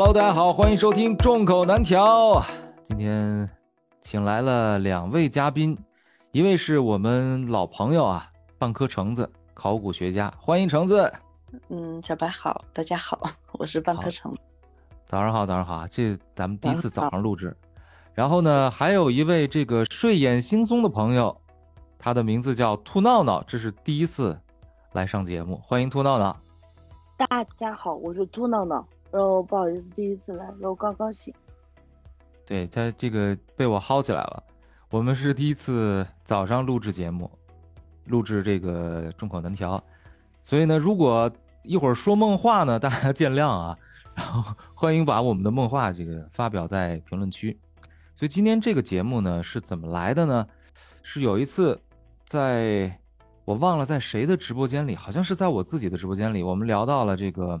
Hello，大家好，欢迎收听众口难调。今天请来了两位嘉宾，一位是我们老朋友啊，半颗橙子，考古学家，欢迎橙子。嗯，小白好，大家好，我是半颗橙。早上好，早上好，这咱们第一次早上录制。然后呢，还有一位这个睡眼惺忪的朋友，他的名字叫兔闹闹，这是第一次来上节目，欢迎兔闹闹。大家好，我是兔闹闹。然后不好意思，第一次来，然后刚刚醒。对他这个被我薅起来了。我们是第一次早上录制节目，录制这个众口难调，所以呢，如果一会儿说梦话呢，大家见谅啊。然后 欢迎把我们的梦话这个发表在评论区。所以今天这个节目呢是怎么来的呢？是有一次，在我忘了在谁的直播间里，好像是在我自己的直播间里，我们聊到了这个。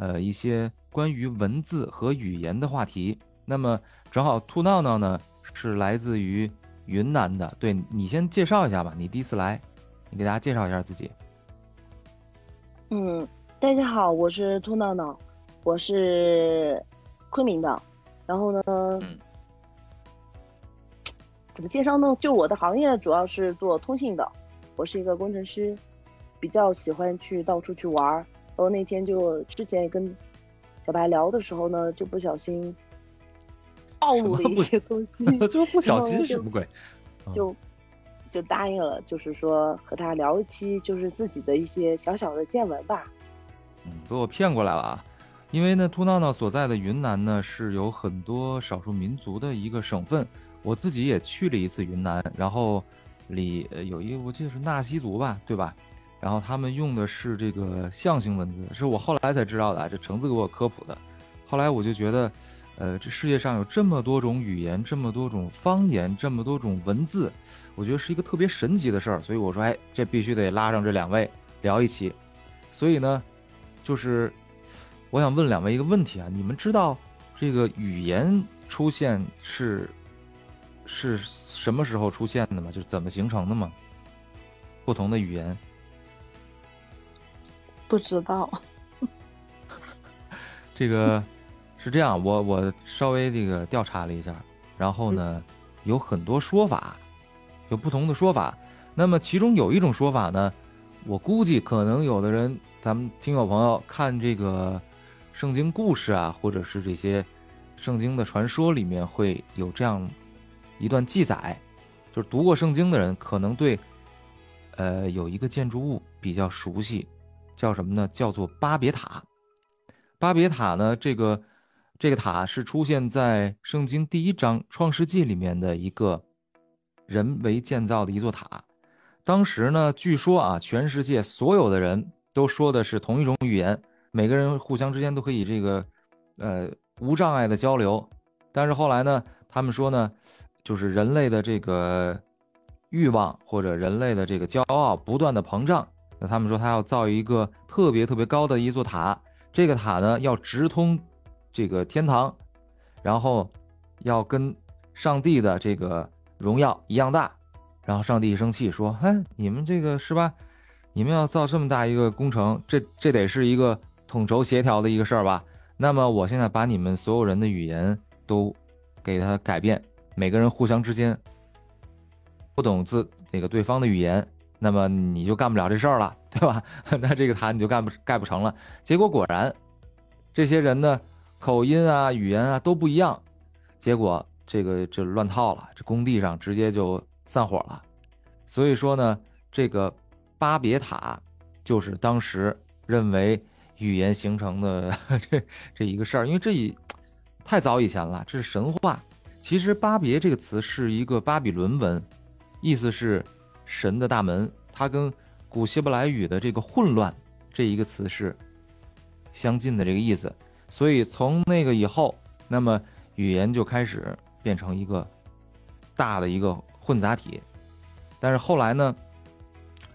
呃，一些关于文字和语言的话题。那么，正好兔闹闹呢是来自于云南的，对你先介绍一下吧。你第一次来，你给大家介绍一下自己。嗯，大家好，我是兔闹闹，我是昆明的。然后呢，怎么介绍呢？就我的行业主要是做通信的，我是一个工程师，比较喜欢去到处去玩儿。然后那天就之前也跟小白聊的时候呢，就不小心暴露了一些东西，就不小心什么鬼？就就答应了，就是说和他聊一期，就是自己的一些小小的见闻吧。嗯，被我骗过来了啊！因为呢，兔闹闹所在的云南呢是有很多少数民族的一个省份，我自己也去了一次云南，然后里有一个我记得是纳西族吧，对吧？然后他们用的是这个象形文字，是我后来才知道的，这橙子给我科普的。后来我就觉得，呃，这世界上有这么多种语言，这么多种方言，这么多种文字，我觉得是一个特别神奇的事儿。所以我说，哎，这必须得拉上这两位聊一期。所以呢，就是我想问两位一个问题啊，你们知道这个语言出现是是什么时候出现的吗？就是怎么形成的吗？不同的语言。不知道，这个是这样，我我稍微这个调查了一下，然后呢，有很多说法，有不同的说法。那么其中有一种说法呢，我估计可能有的人，咱们听友朋友看这个圣经故事啊，或者是这些圣经的传说里面会有这样一段记载，就是读过圣经的人可能对呃有一个建筑物比较熟悉。叫什么呢？叫做巴别塔。巴别塔呢？这个这个塔是出现在圣经第一章《创世纪》里面的一个人为建造的一座塔。当时呢，据说啊，全世界所有的人都说的是同一种语言，每个人互相之间都可以这个呃无障碍的交流。但是后来呢，他们说呢，就是人类的这个欲望或者人类的这个骄傲不断的膨胀。那他们说他要造一个特别特别高的一座塔，这个塔呢要直通这个天堂，然后要跟上帝的这个荣耀一样大。然后上帝一生气说：“哎，你们这个是吧？你们要造这么大一个工程，这这得是一个统筹协调的一个事儿吧？那么我现在把你们所有人的语言都给他改变，每个人互相之间不懂自那个对方的语言。”那么你就干不了这事儿了，对吧？那这个塔你就干不盖不成了。结果果然，这些人呢，口音啊、语言啊都不一样，结果这个就乱套了，这工地上直接就散伙了。所以说呢，这个巴别塔就是当时认为语言形成的 这这一个事儿，因为这已太早以前了，这是神话。其实巴别这个词是一个巴比伦文，意思是。神的大门，它跟古希伯来语的这个混乱这一个词是相近的这个意思，所以从那个以后，那么语言就开始变成一个大的一个混杂体。但是后来呢，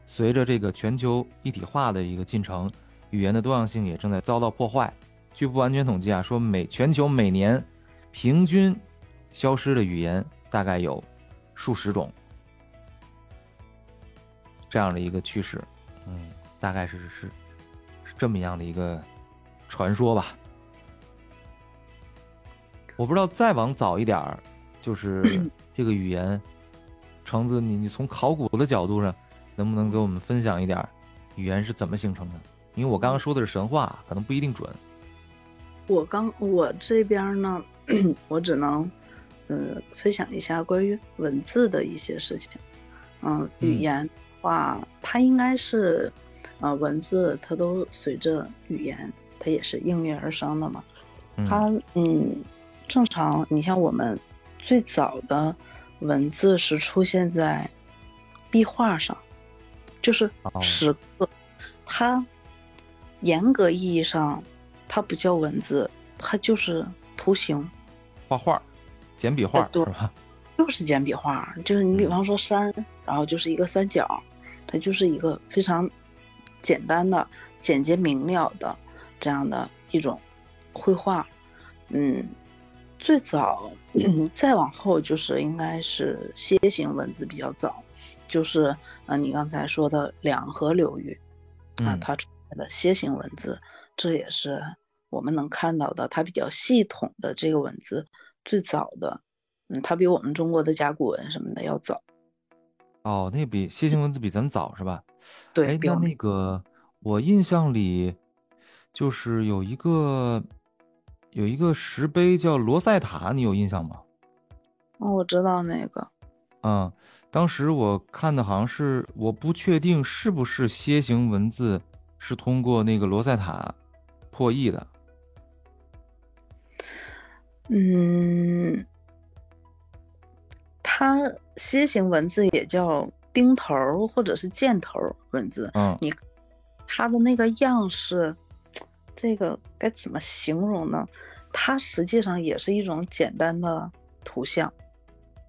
随着这个全球一体化的一个进程，语言的多样性也正在遭到破坏。据不完全统计啊，说每全球每年平均消失的语言大概有数十种。这样的一个趋势，嗯，大概是是是这么样的一个传说吧。我不知道再往早一点儿，就是 这个语言，橙子，你你从考古的角度上，能不能给我们分享一点儿语言是怎么形成的？因为我刚刚说的是神话，可能不一定准。我刚我这边呢，我只能，呃，分享一下关于文字的一些事情。嗯，语言话，它应该是，呃，文字它都随着语言，它也是应运而生的嘛。它嗯，正常，你像我们最早的文字是出现在壁画上，就是石刻，它严格意义上。它不叫文字，它就是图形，画画，简笔画是吧？就是简笔画，就是你比方说山，然后就是一个三角，它就是一个非常简单的、简洁明了的这样的一种绘画。嗯，最早再往后就是应该是楔形文字比较早，就是呃你刚才说的两河流域啊，它出来的楔形文字，这也是。我们能看到的，它比较系统的这个文字，最早的，嗯，它比我们中国的甲骨文什么的要早。哦，那比楔形文字比咱早是吧？对。哎，那那个我印象里，就是有一个有一个石碑叫罗塞塔，你有印象吗？哦，我知道那个。嗯，当时我看的好像是，我不确定是不是楔形文字是通过那个罗塞塔破译的。嗯，它楔形文字也叫钉头或者是箭头文字。嗯，你它的那个样式，这个该怎么形容呢？它实际上也是一种简单的图像。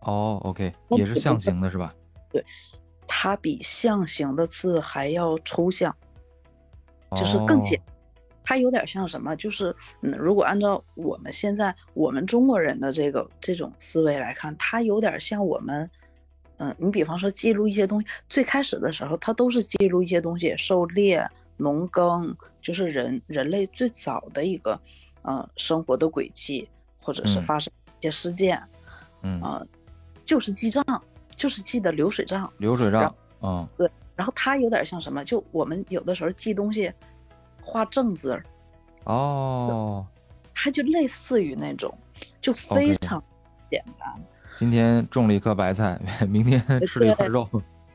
哦，OK，也是象形的是吧？对，它比象形的字还要抽象，就是更简。它有点像什么？就是，嗯，如果按照我们现在我们中国人的这个这种思维来看，它有点像我们，嗯，你比方说记录一些东西，最开始的时候，它都是记录一些东西，狩猎、农耕，就是人人类最早的一个，呃，生活的轨迹，或者是发生一些事件，嗯，啊，就是记账，就是记的流水账，流水账，嗯，对，然后它有点像什么？就我们有的时候记东西。画正字儿，哦，它就类似于那种，就非常简单。今天种了一颗白菜，明天吃了一块肉，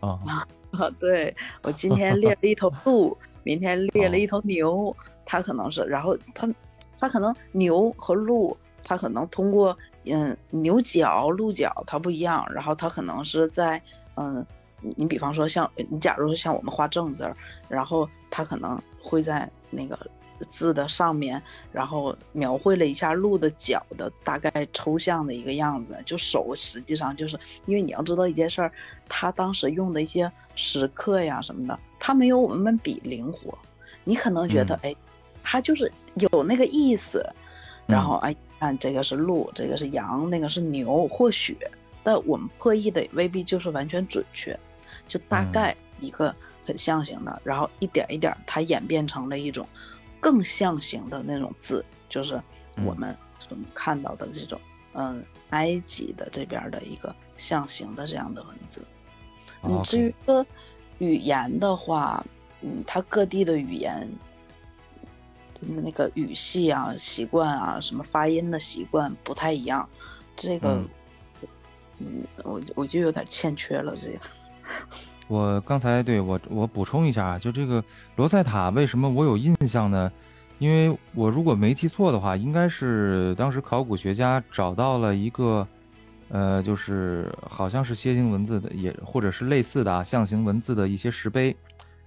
啊 啊！对我今天猎了一头鹿，明天猎了一头牛，它可能是，然后它，它可能牛和鹿，它可能通过嗯牛角、鹿角它不一样，然后它可能是在嗯，你比方说像你假如说像我们画正字儿，然后他可能会在。那个字的上面，然后描绘了一下鹿的脚的大概抽象的一个样子，就手实际上就是因为你要知道一件事儿，他当时用的一些石刻呀什么的，他没有我们笔灵活。你可能觉得，哎，他就是有那个意思，然后哎，看这个是鹿，这个是羊，那个是牛，或许，但我们破译的未必就是完全准确，就大概一个。很象形的，然后一点一点，它演变成了一种更象形的那种字，就是我们所看到的这种，嗯，埃及的这边的一个象形的这样的文字。你至于说语言的话，嗯，它各地的语言，那个语系啊、习惯啊、什么发音的习惯不太一样，这个，嗯，我我就有点欠缺了这个。我刚才对我我补充一下啊，就这个罗塞塔为什么我有印象呢？因为我如果没记错的话，应该是当时考古学家找到了一个，呃，就是好像是楔形文字的，也或者是类似的啊象形文字的一些石碑，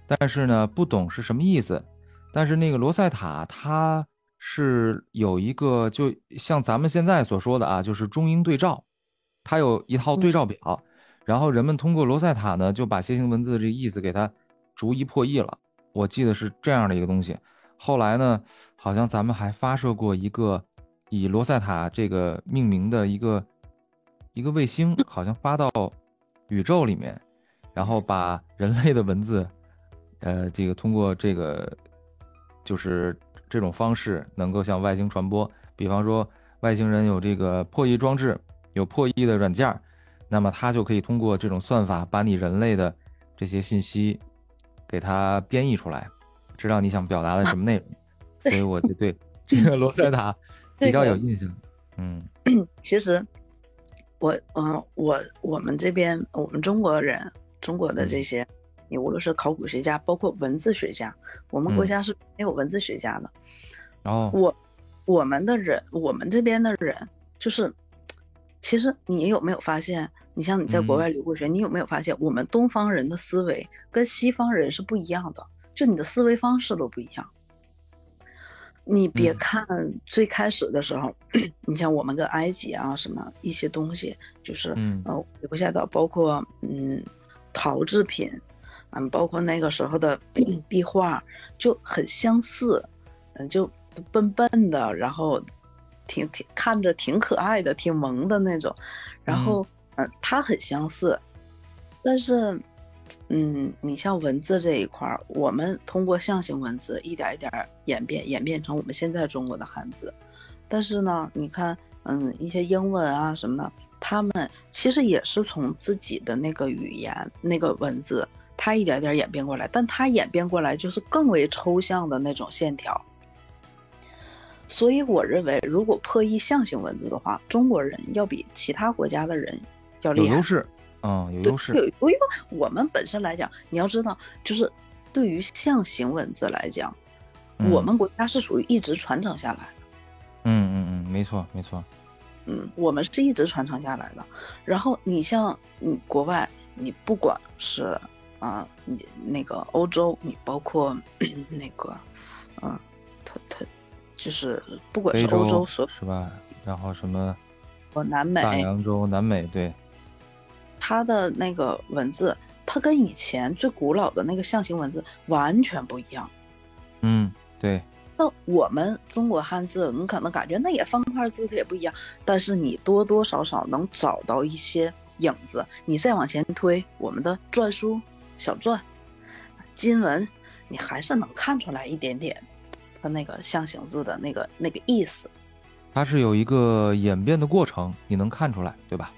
但是呢不懂是什么意思。但是那个罗塞塔它是有一个，就像咱们现在所说的啊，就是中英对照，它有一套对照表。然后人们通过罗塞塔呢，就把楔形文字的这个意思给它逐一破译了。我记得是这样的一个东西。后来呢，好像咱们还发射过一个以罗塞塔这个命名的一个一个卫星，好像发到宇宙里面，然后把人类的文字，呃，这个通过这个就是这种方式能够向外星传播。比方说。外星人有这个破译装置，有破译的软件儿，那么他就可以通过这种算法把你人类的这些信息给它编译出来，知道你想表达的什么内容。所以我就对这个罗塞塔比较有印象。嗯 其实我嗯、我我们这边我们中国人中国的这些，你无论是考古学家，包括文字学家，我们国嗯家是没有文字学家的。然后我我们的人，我们这边的人，就是，其实你有没有发现，你像你在国嗯。外留过学，你有没有发现，我们东方人的思维跟西方人是不一样的，就你的思维方式都不一样。你别嗯。看最开始的时候，你像我们跟埃及啊什么一些东西，就是嗯。呃留下的，包括嗯陶制品，嗯，包括那个时候的壁画就很相似，嗯，就笨笨的，然后挺挺看着挺可爱的，挺萌的那种，然后嗯、呃它很相似，但是嗯，你像文字这一块儿，我们通过象形文字一点一点儿演变，演变成我们现在中国的汉字。但是呢，你看，嗯，一些英文啊什么的，他们其实也是从自己的那个语言、那个文字，它一点点演变过来，但它演变过来就是更为抽象的那种线条。所以我认为，如果破译象形文字的话，中国人要比其他国家的人要厉害有优。势，嗯，有对优势。因为我们本身来讲，你要知道，就是对于象形文字来讲，嗯我们国家是属于一直传承下来的。嗯嗯嗯，没错没错。嗯，我们是一直传承下来的。然后你像你国外，你不管是啊、你那个欧洲，你包括 那个，嗯、它它就是不管是欧洲，所是吧？然后什么有南美，大洋洲、南美，对，它的那个文字，它跟以前最古老的那个象形文字完全不一样。嗯，对，那我们中国汉字，你可能感觉那也方块字，它也不一样，但是你多多少少能找到一些影子。你再往前推，我们的篆书、小篆、金文，你还是能看出来一点点它那个象形字的那个那个意思。它是有一个演变的过程，你能看出来，对吧？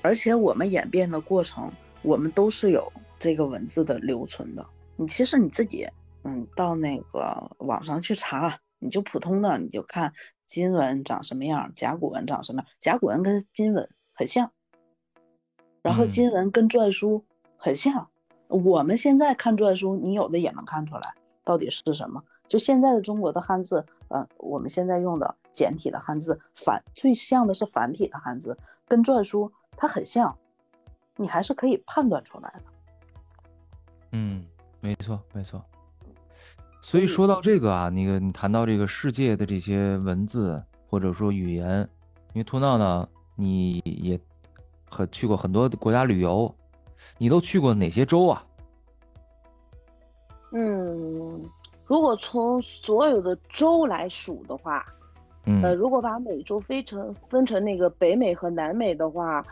而且我们演变的过程，我们都是有这个文字的留存的。你其实你自己，嗯，到那个网上去查，你就普通的你就看金文长什么样，甲骨文长什么样。甲骨文跟金文很像，然后嗯金文跟篆书很像。我们现在看篆书，你有的也能看出来到底是什么。就现在的中国的汉字，呃，我们现在用的简体的汉字，繁最像的是繁体的汉字，跟篆书它很像，你还是可以判断出来的。嗯，没错没错。所以说到这个啊，那个你谈到这个世界的这些文字或者说语言，因为托闹呢你也很去过很多国家旅游，你都去过哪些州啊？如果从所有的州来数的话，嗯。呃，如果把美洲分成分成那个北美和南美的话，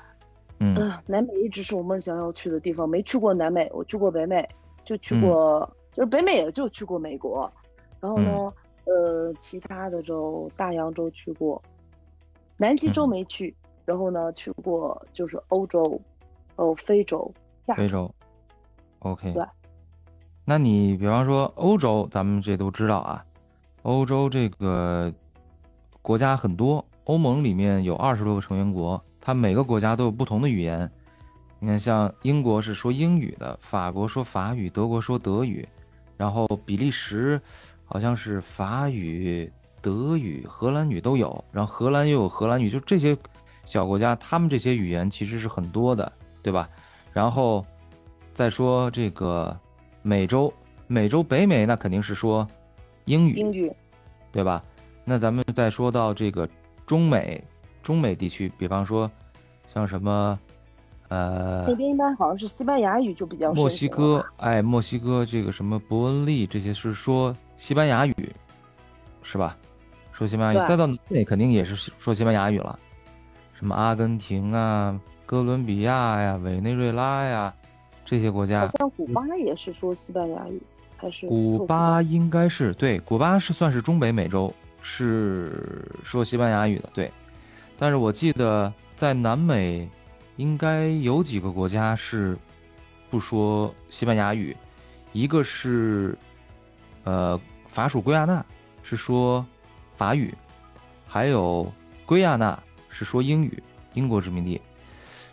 嗯。嗯、南美一直是我梦想要去的地方，没去过南美，我去过北美，就去嗯。过，就是北美也就去过美国，然后呢，呃，其他的州，大洋洲去过，南极洲嗯。没去，然后呢，去过就是欧洲，哦，非洲，亚非洲，OK。对那你比方说欧洲，咱们这都知道啊，欧洲这个国家很多，欧盟里面有二十多个成员国，它每个国家都有不同的语言。你看，像英国是说英语的，法国说法语，德国说德语，然后比利时好像是法语、德语、荷兰语都有，然后荷兰又有荷兰语，就这些小国家，他们这些语言其实是很多的，对吧？然后再说这个美洲，美洲北美那肯定是说英语，英语，对吧？那咱们再说到这个中美，中美地区，比方说像什么，呃那，边一般好像是西班牙语就比较墨西哥，哎，墨西哥这个什么伯恩利这些是说西班牙语，是吧？说西班牙语，再到南美肯定也是说西班牙语了，什么阿根廷啊、哥伦比亚呀、委内瑞拉呀这些国家好，像古巴也是说西班牙语，还是古巴应该是对，古巴是算是中北美洲，是说西班牙语的，对。但是我记得在南美，应该有几个国家是不说西班牙语，一个是呃法属圭亚那是说法语，还有圭亚那是说英语，英国殖民地。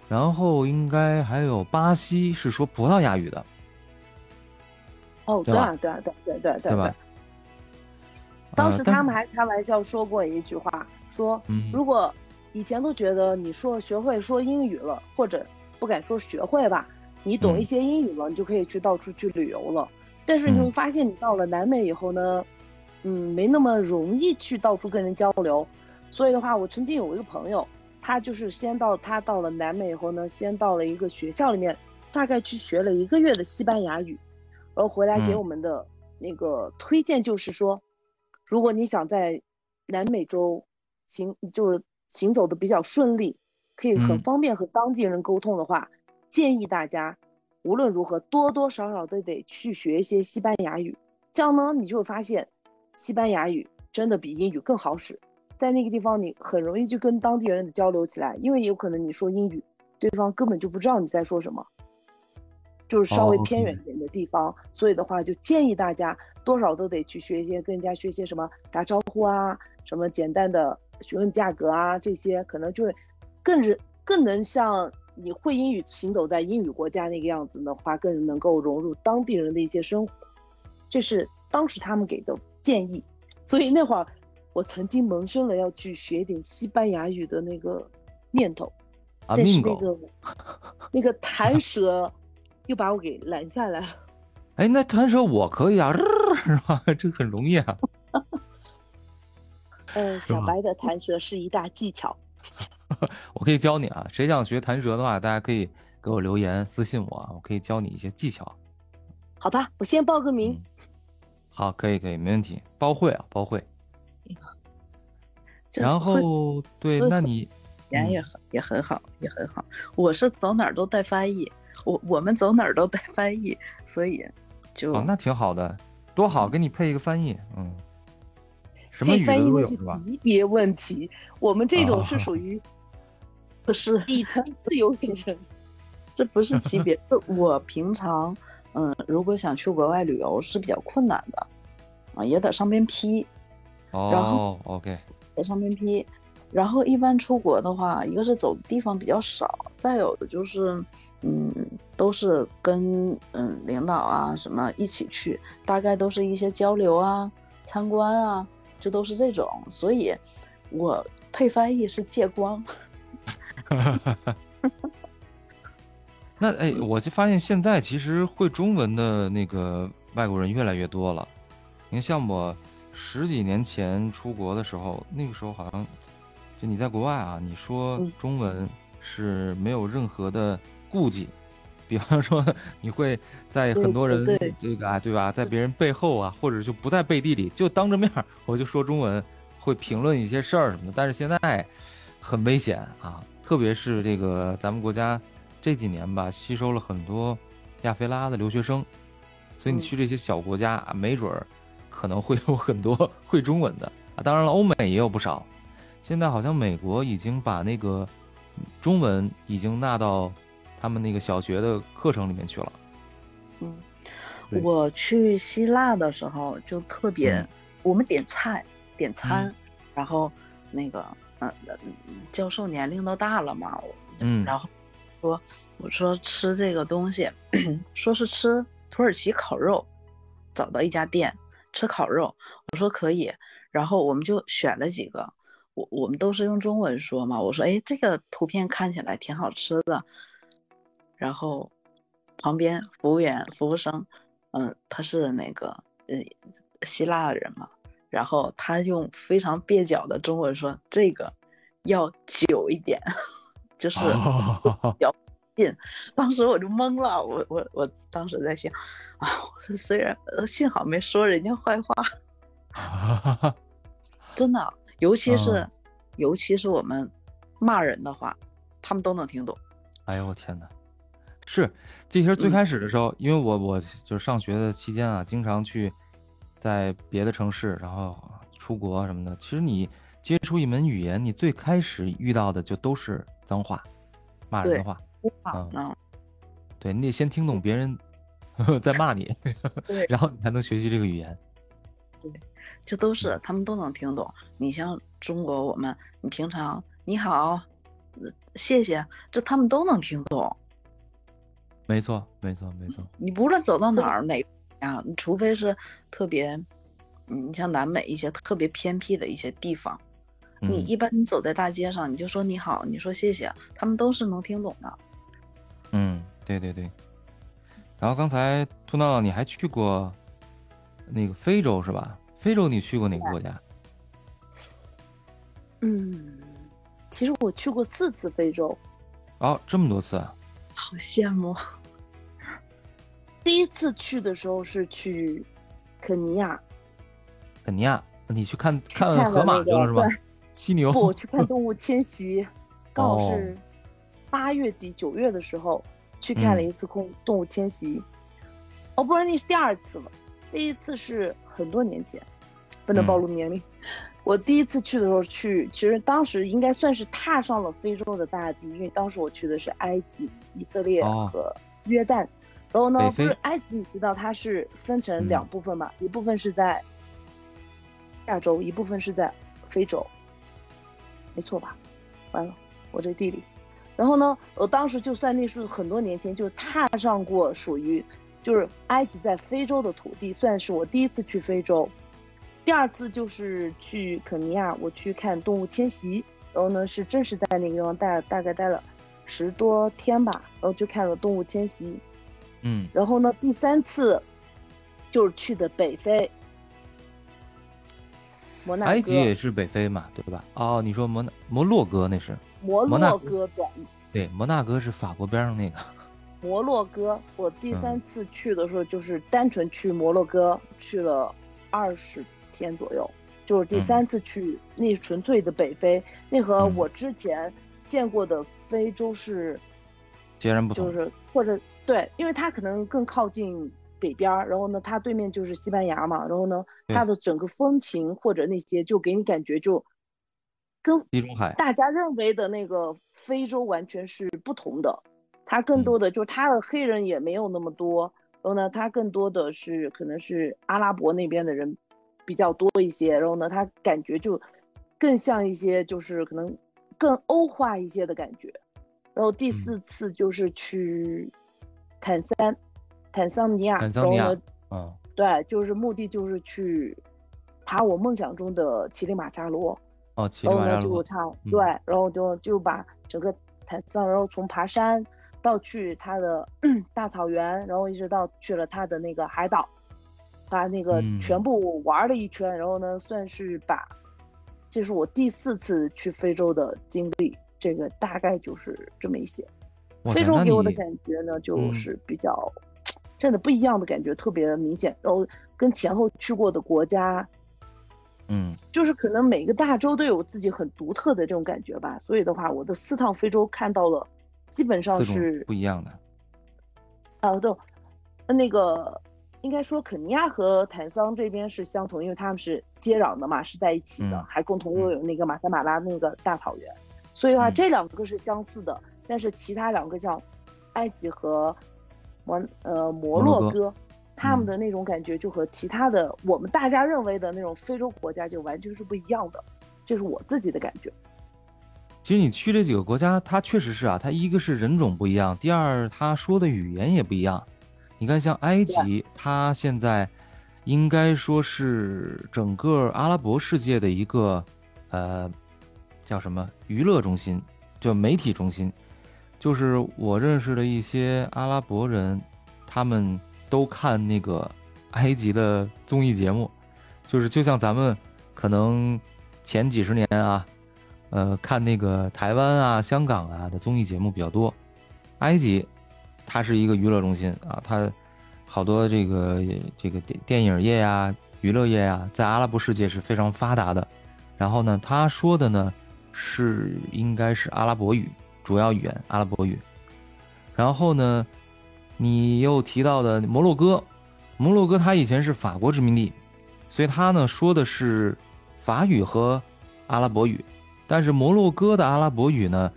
然后应该还有巴西是说葡萄牙语的，哦，对啊，对啊，对对对对对吧？当时他们还开玩笑说过一句话，说嗯如果以前都觉得你说学会说英语了，或者不敢说学会吧，你懂嗯一些英语了，你就可以去到处去旅游了。但是你会嗯发现，你到了南美以后呢，嗯，没那么容易去到处跟人交流。所以的话，我曾经有一个朋友，他就是先到他到了南美以后呢，先到了一个学校里面，大概去学了一个月的西班牙语，然后回来给嗯我们的那个推荐就是说，如果你想在南美洲行就是行走的比较顺利，可以很嗯。方便和当地人沟通的话，建议大家无论如何多多少少都得去学一些西班牙语，这样呢，你就会发现西班牙语真的比英语更好使。在那个地方，你很容易就跟当地人交流起来，因为有可能你说英语，对方根本就不知道你在说什么，就是稍微哦偏远一点的地方。所以的话，就建议大家多少都得去学一些，跟人家学些什么打招呼啊，什么简单的询问价格啊，这些可能就会更人更能像你会英语行走在英语国家那个样子的话，更能够融入当地人的一些生活。这是当时他们给的建议，所以那会儿我曾经萌生了要去学点西班牙语的那个念头，啊但是那个那个弹舌又把我给拦下来了。哎，那弹舌我可以啊，是吧？这很容易啊。呃，小白的弹舌是一大技巧。我可以教你啊，谁想学弹舌的话，大家可以给我留言私信我啊，我可以教你一些技巧。好吧，我先报个名。嗯，好，可以可以，没问题，包会啊，包会。然后对，那你语言也很也很好，也很好。我是走哪儿都带翻译，我我们走哪儿都带翻译，所以就、哦，那挺好的，多好，给你配一个翻译，嗯，什么语的翻译那是都有是吧？级别问题，我们这种是哦属 于不是底层自由行人。这不是级别，是我平常嗯，如果想去国外旅游是比较困难的啊，也得上边批，然哦后，OK，在上面批。然后一般出国的话，一个是走的地方比较少，再有的就是，嗯，都是跟嗯领导啊什么一起去，大概都是一些交流啊、参观啊，这都是这种。所以，我配翻译是借光。那哎，我就发现现在其实会中文的那个外国人越来越多了。你看，像我十几年前出国的时候，那个时候好像就你在国外啊，你说嗯中文是没有任何的顾忌。比方说，你会在很多人这个啊，对吧，在别人背后啊，或者就不在背地里，就当着面儿我就说中文，会评论一些事儿什么的。但是现在很危险啊，特别是这个咱们国家这几年吧，吸收了很多亚非拉的留学生，所以你嗯去这些小国家啊，没准儿可能会有很多 会中文的啊。当然了，欧美也有不少。现在好像美国已经把那个中文已经纳到他们那个小学的课程里面去了。嗯，我去希腊的时候就特别，嗯我们点菜点餐，然后那个呃呃教授年龄都大了嘛，嗯然后说我说吃这个东西，说是吃土耳其烤肉，找到一家店吃烤肉，我说可以，然后我们就选了几个，我我们都是用中文说嘛，我说哎这个图片看起来挺好吃的，然后旁边服务员服务生，嗯，他是那个呃希腊人嘛，然后他用非常蹩脚的中文说这个要久一点，就是哦 近，当时我就懵了，我我我当时在想，啊，我说虽然呃幸好没说人家坏话，真的，尤其是、嗯尤其是我们骂人的话，他们都能听懂。哎呦我天哪！是，这些最嗯开始的时候，因为我我就是上学的期间啊，经常去在别的城市，然后出国什么的，其实你接触一门语言，你最开始遇到的就都是脏话、骂人的话。嗯嗯，对你得先听懂别人 在骂你，对 然后你才能学习这个语言。对这都是他们都能听懂。你像中国，我们你平常你好，呃谢谢，这他们都能听懂。没错，没错，没错。你不论走到哪儿哪呀，你除非是特别，你像南美一些特别偏僻的一些地方，你嗯一般你走在大街上，你就说你好，你说谢谢，他们都是能听懂的。嗯，对对对。然后刚才兔闹闹你还去过那个非洲是吧？非洲你去过哪个国家？嗯，其实我去过四次非洲，哦，这么多次啊！好羡慕。第一次去的时候是去肯尼亚，肯尼亚，你去看看看河马那个去了是吧？犀牛。不，我去看动物迁徙，刚好哦是八月底九月的时候去看了嗯一次空动物迁徙。哦，不然那是第二次了，第一次是很多年前，不能嗯暴露年龄。我第一次去的时候去，其实当时应该算是踏上了非洲的大地，因为当时我去的是埃及、以色列哦和约旦。然后呢，不是埃及，你知道它是分成嗯两部分嘛？一部分是在亚洲，一部分是在非洲，没错吧？完了，我这地理。然后呢，我当时就算那是很多年前就踏上过属于就是埃及在非洲的土地，算是我第一次去非洲。第二次就是去肯尼亚，我去看动物迁徙，然后呢是正式在那个地方待大概待了十多天吧，然后就看了动物迁徙。嗯，然后呢，第三次就是去的北非，摩纳哥、埃及也是北非嘛，对吧？哦，你说摩纳摩洛哥那是摩洛哥对，对，摩纳哥是法国边上那个。摩洛哥，我第嗯三次去的时候就是单纯去摩洛哥，去了二十天左右。就是第三次去，那是纯粹的北非，那和嗯我之前见过的非洲是，截然不同。就是或者对，因为它可能更靠近北边儿，然后呢，它对面就是西班牙嘛，然后呢，对它的整个风情或者那些就给你感觉就跟地中海。大家认为的那个非洲完全是不同的，它更嗯多的就是它的黑人也没有那么多，然后呢，它更多的是可能是阿拉伯那边的人比较多一些，然后呢，它感觉就更像一些就是可能更欧化一些的感觉。然后第四次就是去坦桑坦桑尼亚，坦桑尼亚然后呢，嗯，对，就是目的就是去爬我梦想中的乞力马扎罗。哦，然后呢，就马扎罗。他嗯对，然后就就把整个坦桑，然后从爬山到去他的 大草原，然后一直到去了他的那个海岛，把那个嗯全部玩了一圈，然后呢，算是把，这是我第四次去非洲的经历，这个大概就是这么一些。非洲给我的感觉呢，就嗯是比较 真的不一样的感觉，特别明显，然后跟前后去过的国家。嗯就是可能每个大洲都有自己很独特的这种感觉吧，所以的话，我的四趟非洲看到了，基本上是不一样的。啊，对，那个应该说肯尼亚和坦桑这边是相同，因为他们是接壤的嘛，是在一起的，嗯还共同拥有那个马萨马拉那个大草原，所以的话，嗯这两个是相似的，但是其他两个像埃及和摩呃摩洛哥。他们嗯的那种感觉就和其他的我们大家认为的那种非洲国家就完全是不一样的，这是我自己的感觉。其实你去这几个国家，它确实是啊，它一个是人种不一样，第二他说的语言也不一样。你看，像埃及，它现在应该说是整个阿拉伯世界的一个呃叫什么娱乐中心，就媒体中心。就是我认识的一些阿拉伯人，他们都看那个埃及的综艺节目，就是就像咱们可能前几十年啊。呃，看那个台湾啊、香港啊的综艺节目比较多。埃及，它是一个娱乐中心啊，它好多这个这个电电影业呀、娱乐业呀，在阿拉伯世界是非常发达的。然后呢，他说的呢是应该是阿拉伯语，主要语言阿拉伯语。然后呢，你又提到的摩洛哥，摩洛哥它以前是法国殖民地，所以它呢说的是法语和阿拉伯语，但是摩洛哥的阿拉伯语呢，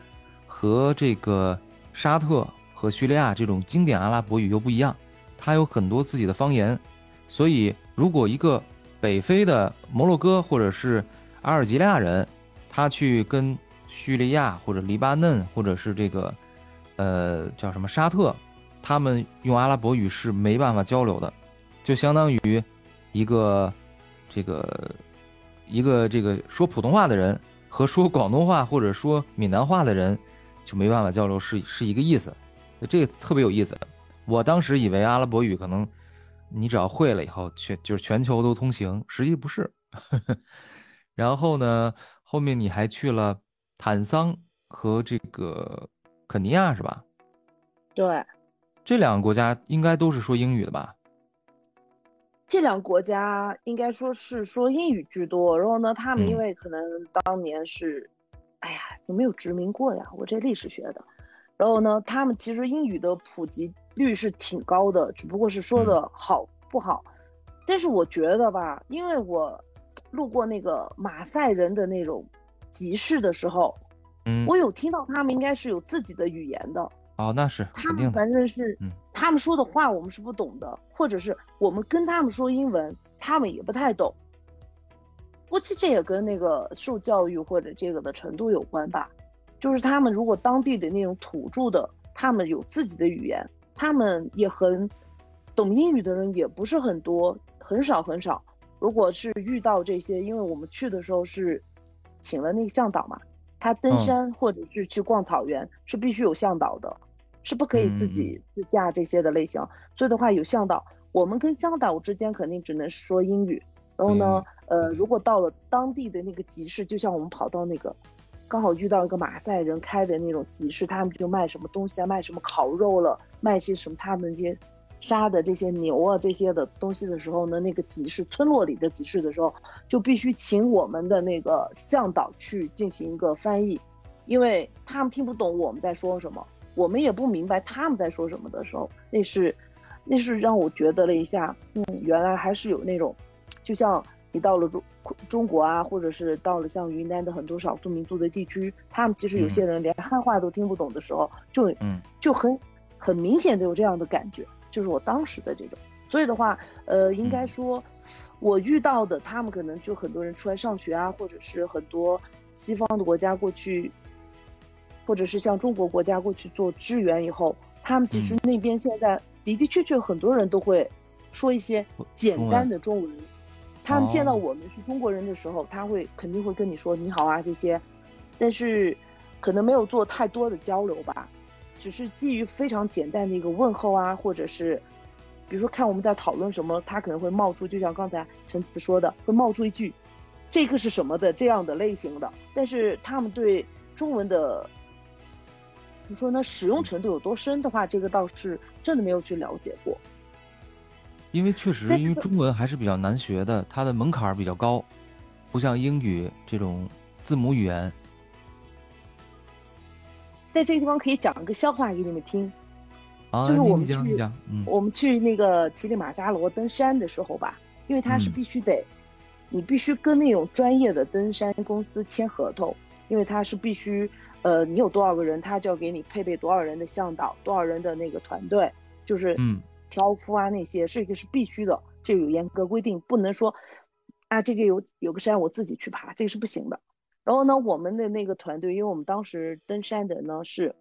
和这个沙特和叙利亚这种经典阿拉伯语又不一样，它有很多自己的方言，所以如果一个北非的摩洛哥或者是阿尔及利亚人，他去跟叙利亚或者黎巴嫩或者是这个，呃，叫什么沙特，他们用阿拉伯语是没办法交流的，就相当于一个这个一个这个说普通话的人和说广东话或者说闽南话的人就没办法交流，是是一个意思，这个特别有意思。我当时以为阿拉伯语可能你只要会了以后全就是全球都通行，实际不是。然后呢，后面你还去了坦桑和这个肯尼亚是吧？对，这两个国家应该都是说英语的吧？这两个国家应该说是说英语居多。然后呢，他们嗯因为可能当年是，哎呀，有没有殖民过呀？我这历史学的。然后呢，他们其实英语的普及率是挺高的，只不过是说的好不好。但是我觉得吧，因为我路过那个马赛人的那种集市的时候，嗯，我有听到他们应该是有自己的语言的。哦，那是他们。反正是，嗯他们说的话我们是不懂的，或者是我们跟他们说英文，他们也不太懂。估计这也跟那个受教育或者这个的程度有关吧。就是他们如果当地的那种土著的，他们有自己的语言，他们也很懂英语的人也不是很多，很少很少。如果是遇到这些，因为我们去的时候是请了那个向导嘛，他登嗯山或者是去逛草原、是必须有向导的，是不可以自嗯己自驾这些的类型。所以的话有向导，我们跟向导之间肯定只能说英语。然后呢，呃，如果到了当地的那个集市，就像我们跑到那个，刚好遇到一个马赛人开的那种集市，他们就卖什么东西啊，卖什么烤肉了，卖些什么他们这些杀的这些牛啊这些的东西的时候呢，那个集市村落里的集市的时候，就必须请我们的那个向导去进行一个翻译，因为他们听不懂我们在说什么，我们也不明白他们在说什么的时候，那是那是让我觉得了一下，嗯，原来还是有那种，就像你到了中中国啊，或者是到了像云南的很多少数民族的地区，他们其实有些人连汉话都听不懂的时候，就嗯。就很很明显的有这样的感觉，就是我当时的这种。所以的话，呃，应该说，我遇到的他们可能就很多人出来上学啊，或者是很多西方的国家过去，或者是像中国国家过去做支援以后，他们其实那边现在的的确确很多人都会说一些简单的中文。他们见到我们是中国人的时候，他会肯定会跟你说你好啊这些，但是可能没有做太多的交流吧，只是基于非常简单的一个问候啊，或者是比如说看我们在讨论什么，他可能会冒出，就像刚才陈子说的，会冒出一句这个是什么的这样的类型的，但是他们对中文的怎么说呢，使用程度有多深的话，这个倒是真的没有去了解过。因为确实，因为中文还是比较难学的，它的门槛儿比较高，不像英语这种字母语言。在这个地方可以讲一个笑话给你们听。啊，就是我，们去你讲，嗯我们去那个乞力马扎罗登山的时候吧，因为它是嗯必须得，你必须跟那种专业的登山公司签合同，因为它是必须，呃，你有多少个人，他就要给你配备多少人的向导，多少人的那个团队，就是嗯挑夫啊那些，这个是必须的，这个有严格规定，不能说啊这个有有个山我自己去爬，这个是不行的。然后呢，我们的那个团队，因为我们当时登山的呢是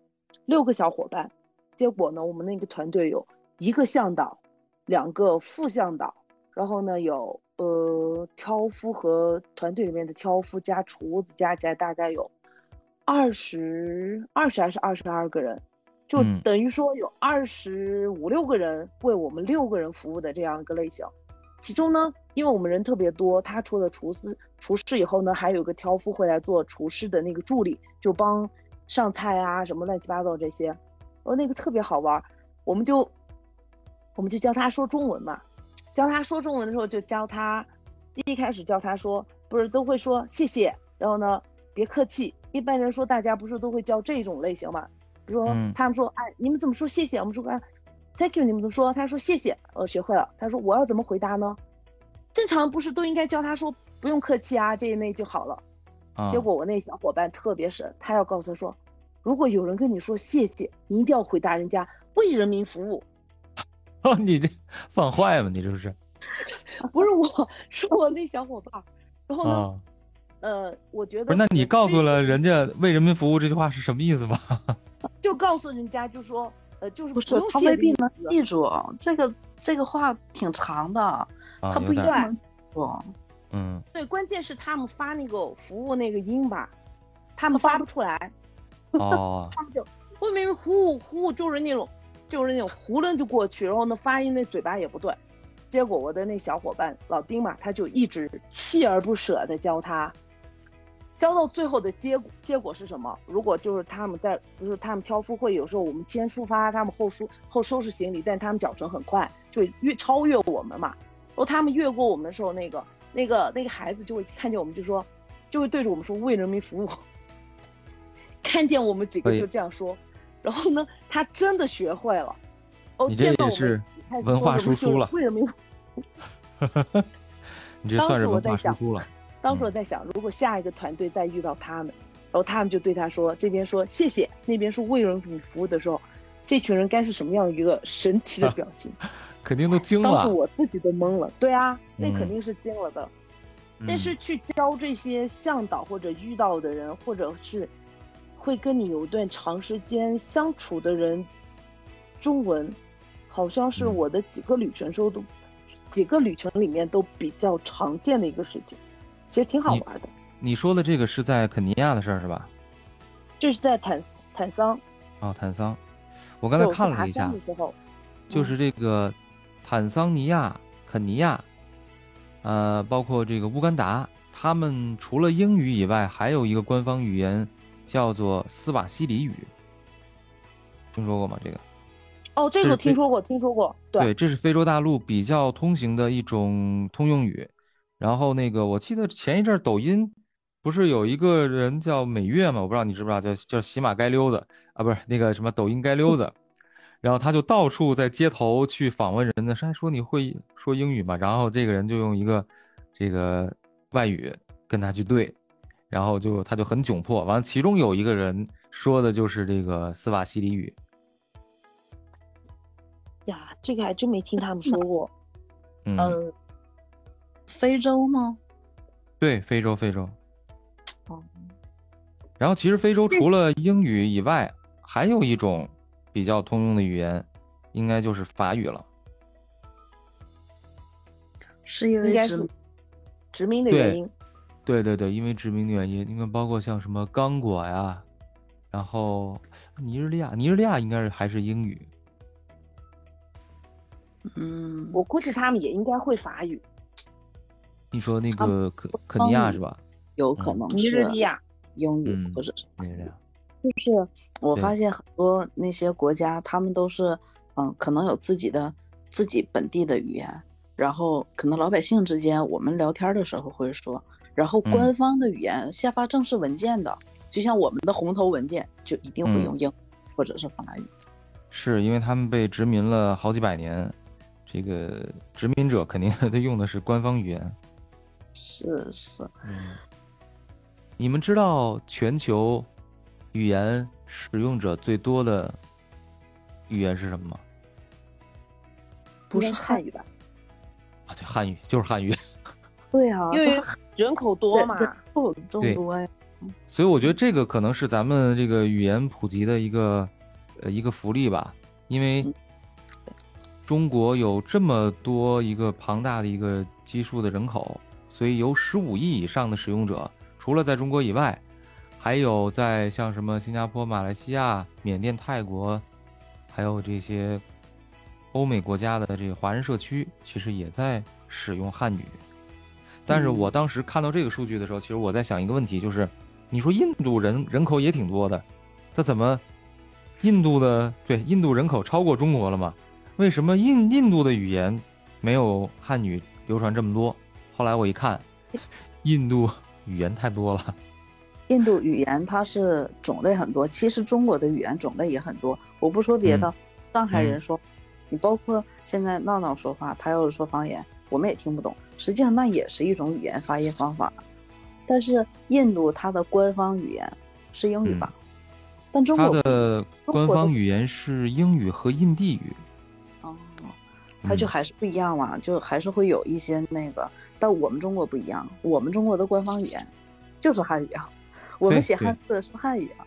六个小伙伴，结果呢，我们那个团队有一个向导，两个副向导，然后呢有呃挑夫和团队里面的挑夫加厨子加起来大概有二十二十还是二十二个人，就嗯等于说有二十五六个人为我们六个人服务的这样一个类型。其中呢，因为我们人特别多，他除了厨师厨师以后呢，还有个挑夫会来做厨师的那个助理，就帮上菜啊什么乱七八糟这些。哦，那个特别好玩，我们就我们就教他说中文嘛，教他说中文的时候就教他，第一开始教他说，不是都会说谢谢，然后呢别客气，一般人说大家不是都会教这种类型嘛，比如说嗯他们说，哎你们怎么说谢谢？我们说啊 thank you 你们怎么说？他说谢谢，我学会了，他说我要怎么回答呢？正常不是都应该教他说不用客气啊，这一类就好了。啊，结果我那小伙伴特别神，他要告诉他说，如果有人跟你说谢谢，你一定要回答人家为人民服务。哦，你这放坏吗？你这是 不是我，是我那小伙伴。然后呢，啊？呃，我觉得不是，那你告诉了人，家为人民服务这句话是什么意思吗？就告诉人家就说，呃，就是不是他未必能记住这个这个话挺长的，啊，他不一定能记住。嗯对，关键是他们发那个服务那个音吧，他们发不出来，哦，他们就为人民服务服务就是那种就是那种囫囵就过去，然后呢发音那嘴巴也不对。结果我的那小伙伴老丁嘛，他就一直锲而不舍的教他，教到最后的结果结果是什么？如果就是他们在，不是他们挑夫会，有时候我们先出发，他们后收后收拾行李，但他们脚程很快，就越超越我们嘛。然后他们越过我们的时候，那个那个那个孩子就会看见我们就说，就会对着我们说为人民服务。看见我们几个就这样说，然后呢，他真的学会了。哦，你这见到我们也是文化输出了为人民服务 你这当算是文时我在想化输出了。当时我在想，如果下一个团队再遇到他们，然后他们就对他说，这边说谢谢，那边说为人民服务的时候，这群人该是什么样一个神奇的 表情？肯定都惊了当时。我自己都懵了。对啊，那嗯肯定是惊了的。但是嗯去教这些向导或者遇到的人，或者是会跟你有一段长时间相处的人，中文好像是嗯我的几个旅程时候都、几个旅程里面都比较常见的一个事情，其实挺好你玩的。你说的这个是在肯尼亚的事儿是吧？这是在坦坦桑，哦，坦桑，我刚才看了一下就是这个坦桑尼亚、肯尼亚，呃，包括这个乌干达，他们除了英语以外，还有一个官方语言叫做斯瓦西里语，听说过吗？这个？哦，这个听说过，听说过，对，这是非洲大陆比较通行的一种通用语。然后那个，我记得前一阵抖音不是有一个人叫美月吗？我不知道你知不知道，叫叫喜马街溜子啊，不是那个什么抖音街溜子。然后他就到处在街头去访问人呢，说说你会说英语吗？然后这个人就用一个这个外语跟他去对，然后就他就很窘迫。完了，其中有一个人说的就是这个斯瓦西里语。呀，这个还真没听他们说过。嗯，呃，非洲吗？对，非洲，非洲。哦，然后其实非洲除了英语以外，还有一种比较通用的语言，应该就是法语了。是因为殖民殖民的原因。对对对，因为殖民的原因，因为包括像什么刚果呀，然后尼日利亚，尼日利亚应该是还是英语。嗯，我估计他们也应该会法语。你说那个肯肯尼亚是吧？有可能尼日利是亚，英语嗯或者是尼日利亚。就是我发现很多那些国家，他们都是嗯，可能有自己的自己本地的语言，然后可能老百姓之间我们聊天的时候会说，然后嗯官方的语言下发正式文件的，就像我们的红头文件就一定会嗯用英或者是法语。是因为他们被殖民了好几百年，这个殖民者肯定 他用的是官方语言。是是，嗯，你们知道全球语言使用者最多的语言是什么吗？不是汉语吧？啊，对，汉语就是汉语。对啊，因为人口多嘛。人口众多呀。所以我觉得这个可能是咱们这个语言普及的一个呃一个福利吧，因为嗯中国有这么多一个庞大的一个基数的人口，所以有十五亿以上的使用者，除了在中国以外，还有在像什么新加坡、马来西亚、缅甸、泰国，还有这些欧美国家的这个华人社区，其实也在使用汉语。但是嗯我当时看到这个数据的时候，其实我在想一个问题，就是你说印度人人口也挺多的，他怎么印度的对印度人口超过中国了吗？为什么印印度的语言没有汉语流传这么多？后来我一看，印度语言太多了。印度语言它是种类很多，其实中国的语言种类也很多。我不说别的，上海人说，你包括现在闹闹说话，他要是说方言，我们也听不懂。实际上那也是一种语言发音方法。但是印度它的官方语言是英语吧？但中它国的官方语言是英语和印地语。哦，它就嗯还是不一样嘛，就还是会有一些那个，但我们中国不一样，我们中国的官方语言就是汉语啊，我们写汉字是汉语啊。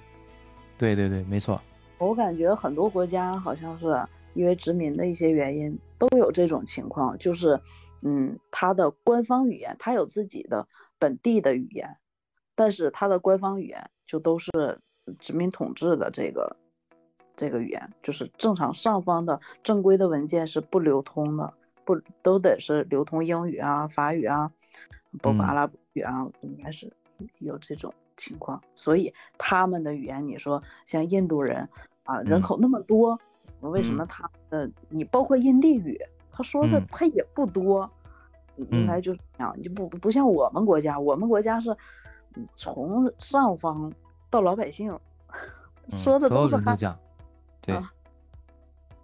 对对对，没错。我感觉很多国家好像是因为殖民的一些原因，都有这种情况，就是，嗯，它的官方语言，它有自己的本地的语言，但是它的官方语言就都是殖民统治的这个这个语言，就是正常上方的正规的文件是不流通的，不都得是流通英语啊、法语啊，包括嗯。阿拉伯语啊，应该是有这种情况，所以他们的语言，你说像印度人啊，人嗯。口那么多，为什么嗯。他的你包括印地语，他说的嗯。他也不多，应嗯。该就是这样，你就不不像我们国家，我们国家是嗯从上方到老百姓嗯说的都是汉语，人都讲。对啊，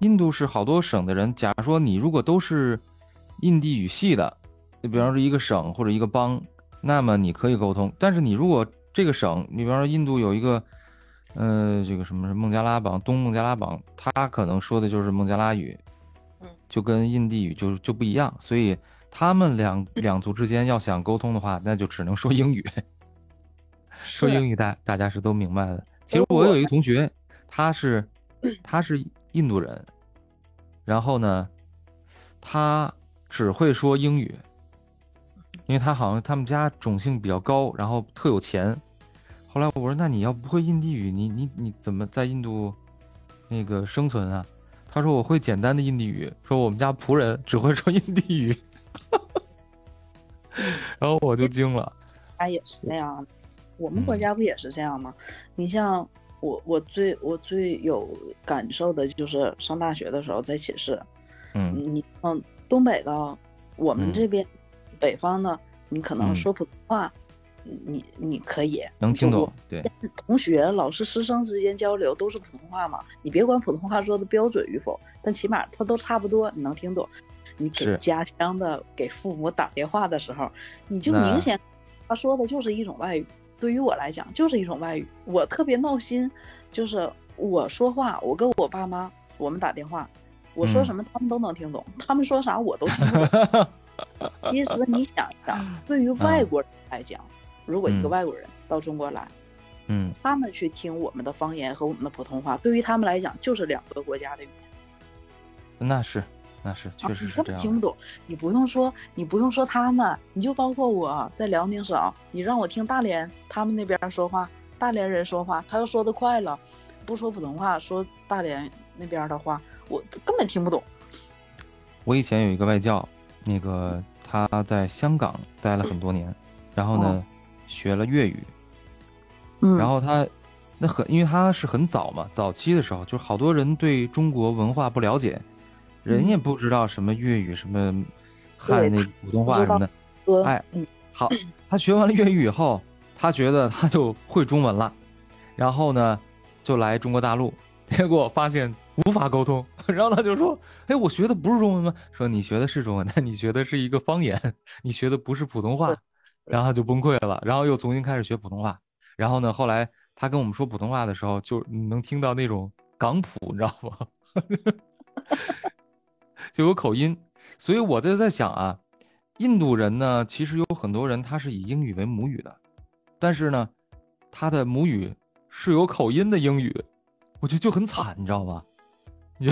印度是好多省的人。假如说你如果都是印地语系的，就比方说一个省或者一个邦，那么你可以沟通。但是你如果这个省，你比方说印度有一个，呃，这个什么孟加拉邦、东孟加拉邦，他可能说的就是孟加拉语，嗯，就跟印地语就就不一样。所以他们两 两族之间要想沟通的话，那就只能说英语。说英语大大家是都明白的。其实我有一个同学，他是 他是印度人，然后呢，他只会说英语，因为他好像他们家种姓比较高，然后特有钱。后来我说，那你要不会印地语，你你你怎么在印度那个生存啊？他说我会简单的印地语，说我们家仆人只会说印地语，然后我就惊了。他也是这样，我们国家不也是这样吗？你像我，我最我最有感受的就是上大学的时候在寝室，嗯。你嗯东北的，我们嗯。这边、北方的，你可能嗯。说普通话，你你可以能听懂对，同学、老师、师生之间交流都是普通话嘛，你别管普通话说的标准与否，但起码他都差不多，你能听懂。你给家乡的给父母打电话的时候，你就明显他说的就是一种外语。对于我来讲，就是一种外语。我特别闹心，就是我说话，我跟我爸妈我们打电话，我说嗯什么他们都能听懂，他们说啥我都听不懂。其实你想一想，对于外国人来讲，如果一个嗯外国人到中国来，嗯，他们去听我们的方言和我们的普通话，对于他们来讲就是两个国家的语言，那是，那是，确实你是这样的。根本听不懂。你不用说，你不用说他们，你就包括我在辽宁省，你让我听大连他们那边说话，大连人说话，他又说的快了，不说普通话，说大连那边的话，我根本听不懂。我以前有一个外教，那个他在香港待了很多年，然后呢哦，学了粤语，嗯然后他那很，因为他是很早嘛，早期的时候，就是好多人对中国文化不了解，人也不知道什么粤语、什么汉那普通话什么的。说，哎嗯，好，他学完了粤语以后，他觉得他就会中文了，然后呢，就来中国大陆，结果发现无法沟通，然后他就说：“哎，我学的不是中文吗？”说你学的是中文，但你学的是一个方言，你学的不是普通话，然后他就崩溃了，然后又重新开始学普通话，然后呢，后来他跟我们说普通话的时候，就你能听到那种港普，你知道吗？就有口音，所以我就在想啊，印度人呢，其实有很多人他是以英语为母语的，但是呢，他的母语是有口音的英语，我觉得就很惨，你知道吧？你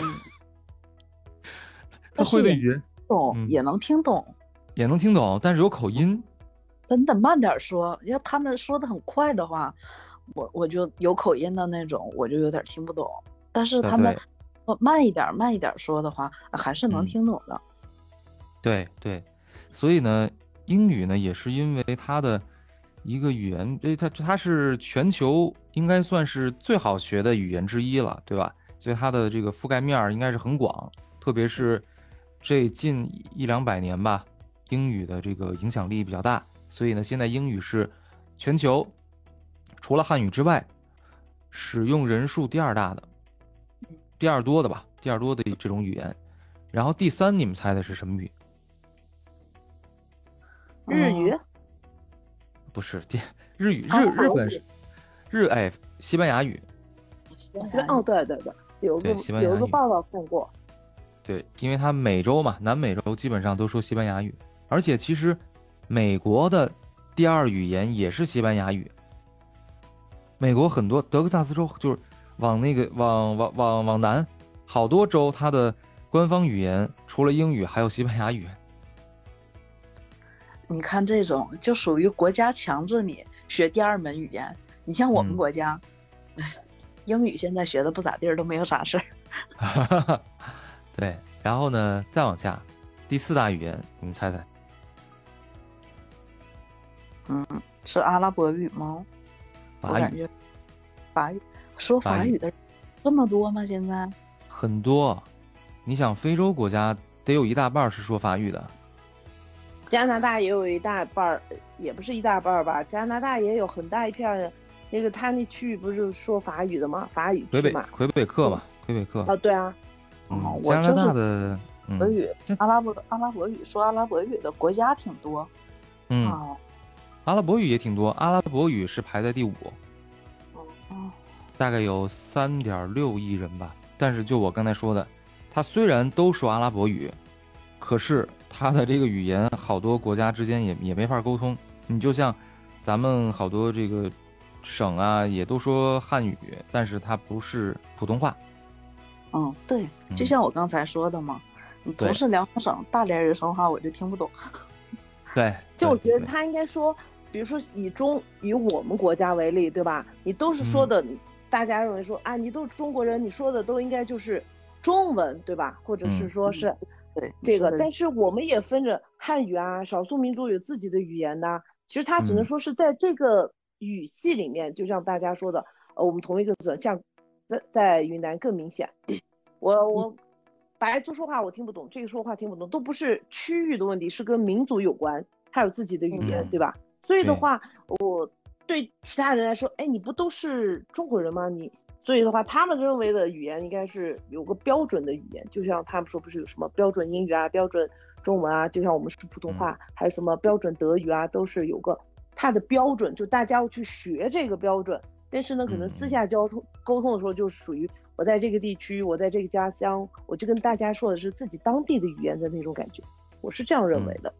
他会的语言嗯懂也能听懂，也能听懂，但是有口音。那你得慢点说，要他们说的很快的话，我我就有口音的那种，我就有点听不懂。但是他们慢一点慢一点说的话，还是能嗯听懂的。对对，所以呢，英语呢也是因为它的一个语言，诶，它它是全球应该算是最好学的语言之一了，对吧？所以它的这个覆盖面儿应该是很广，特别是这近一两百年吧，英语的这个影响力比较大，所以呢，现在英语是全球除了汉语之外，使用人数第二大的，第二多的吧，第二多的这种语言。然后第三，你们猜的是什么语？日语、不是第 日语啊日日本是日哎西班牙语，哦，对对对，有个对西班牙语。有个报道看过，对，因为它美洲嘛，南美洲基本上都说西班牙语，而且其实美国的第二语言也是西班牙语。美国很多德克萨斯州就是往那个往往往往南，好多州它的官方语言除了英语还有西班牙语。你看这种就属于国家强制你学第二门语言。你像我们嗯国家，哎、英语现在学的不咋地儿，都没有啥事儿。对，然后呢，再往下，第四大语言，你们猜猜？嗯，是阿拉伯语吗？我法语感觉法语说法语的这么多吗？现在很多，你想非洲国家得有一大半儿是说法语的。加拿大也有一大半儿，也不是一大半儿吧，加拿大也有很大一片儿，那个他那区域不是说法语的吗？法语魁北区嘛。魁北克嘛，魁北克。啊，对啊，嗯哦，我加拿大的，嗯俄语这、阿拉伯阿拉伯语说阿拉伯语的国家挺多嗯，啊。阿拉伯语也挺多，阿拉伯语是排在第五，嗯大概有三点六亿人吧。但是就我刚才说的，他虽然都说阿拉伯语，可是他的这个语言好多国家之间也也没法沟通。你就像咱们好多这个省啊，也都说汉语，但是它不是普通话。嗯，对，就嗯像我刚才说的嘛，你对不是辽宁省大连人说话，我就听不懂。对，就我觉得他应该说，比如说以中以我们国家为例，对吧？你都是说的，大家认为说啊，你都是中国人，你说的都应该就是中文，对吧？或者是嗯说是对，这个，但是我们也分着汉语啊，少数民族有自己的语言呐、其实它只能嗯说是在这个语系里面，就像大家说的，呃，我们同一个字，像在在云南更明显。我我白族说话我听不懂，这个说话听不懂，都不是区域的问题，是跟民族有关，他有自己的语言，嗯对吧？所以的话，我对其他人来说，哎，你不都是中国人吗？你所以的话，他们认为的语言应该是有个标准的语言，就像他们说不是有什么标准英语啊、标准中文啊，就像我们是普通话，还有什么标准德语啊，都是有个它的标准，就大家要去学这个标准。但是呢，可能私下交通沟通的时候，就属于我在这个地区，我在这个家乡，我就跟大家说的是自己当地的语言的那种感觉，我是这样认为的。